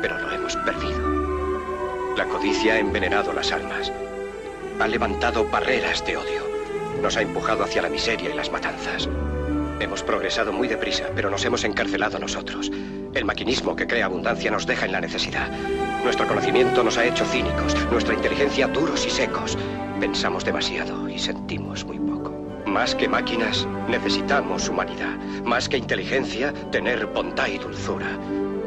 pero lo hemos perdido. La codicia ha envenenado las almas. Ha levantado barreras de odio. Nos ha empujado hacia la miseria y las matanzas. Hemos progresado muy deprisa, pero nos hemos encarcelado nosotros. El maquinismo que crea abundancia nos deja en la necesidad. Nuestro conocimiento nos ha hecho cínicos, nuestra inteligencia duros y secos. Pensamos demasiado y sentimos muy poco. Más que máquinas, necesitamos humanidad. Más que inteligencia, tener bondad y dulzura.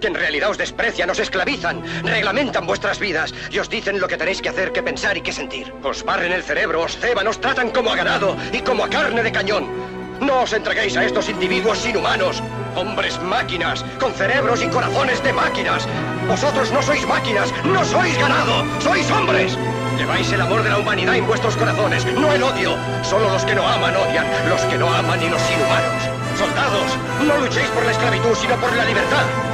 que en realidad os desprecian, os esclavizan, reglamentan vuestras vidas y os dicen lo que tenéis que hacer, que pensar y que sentir. Os barren el cerebro, os ceban, os tratan como a ganado y como a carne de cañón. No os entreguéis a estos individuos inhumanos, hombres máquinas, con cerebros y corazones de máquinas. Vosotros no sois máquinas, no sois ganado, sois hombres. Lleváis el amor de la humanidad en vuestros corazones, no el odio. Solo los que no aman odian, los que no aman y los inhumanos. Soldados, no luchéis por la esclavitud, sino por la libertad.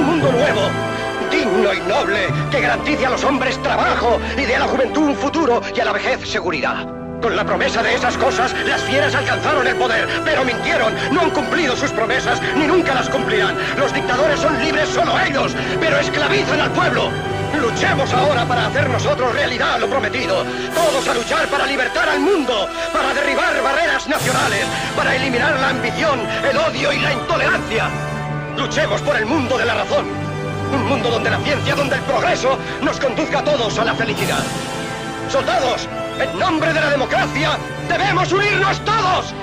noble que garantice a los hombres trabajo y dé a la juventud un futuro y a la vejez seguridad. Con la promesa de esas cosas, las fieras alcanzaron el poder, pero mintieron, no han cumplido sus promesas, ni nunca las cumplirán. Los dictadores son libres solo ellos, pero esclavizan al pueblo. Luchemos ahora para hacer nosotros realidad lo prometido. Todos a luchar para libertar al mundo, para derribar barreras nacionales, para eliminar la ambición, el odio y la intolerancia. Luchemos por el mundo de la razón. Un mundo donde la ciencia, donde el progreso nos conduzca a todos a la felicidad. Soldados, en nombre de la democracia, debemos unirnos todos.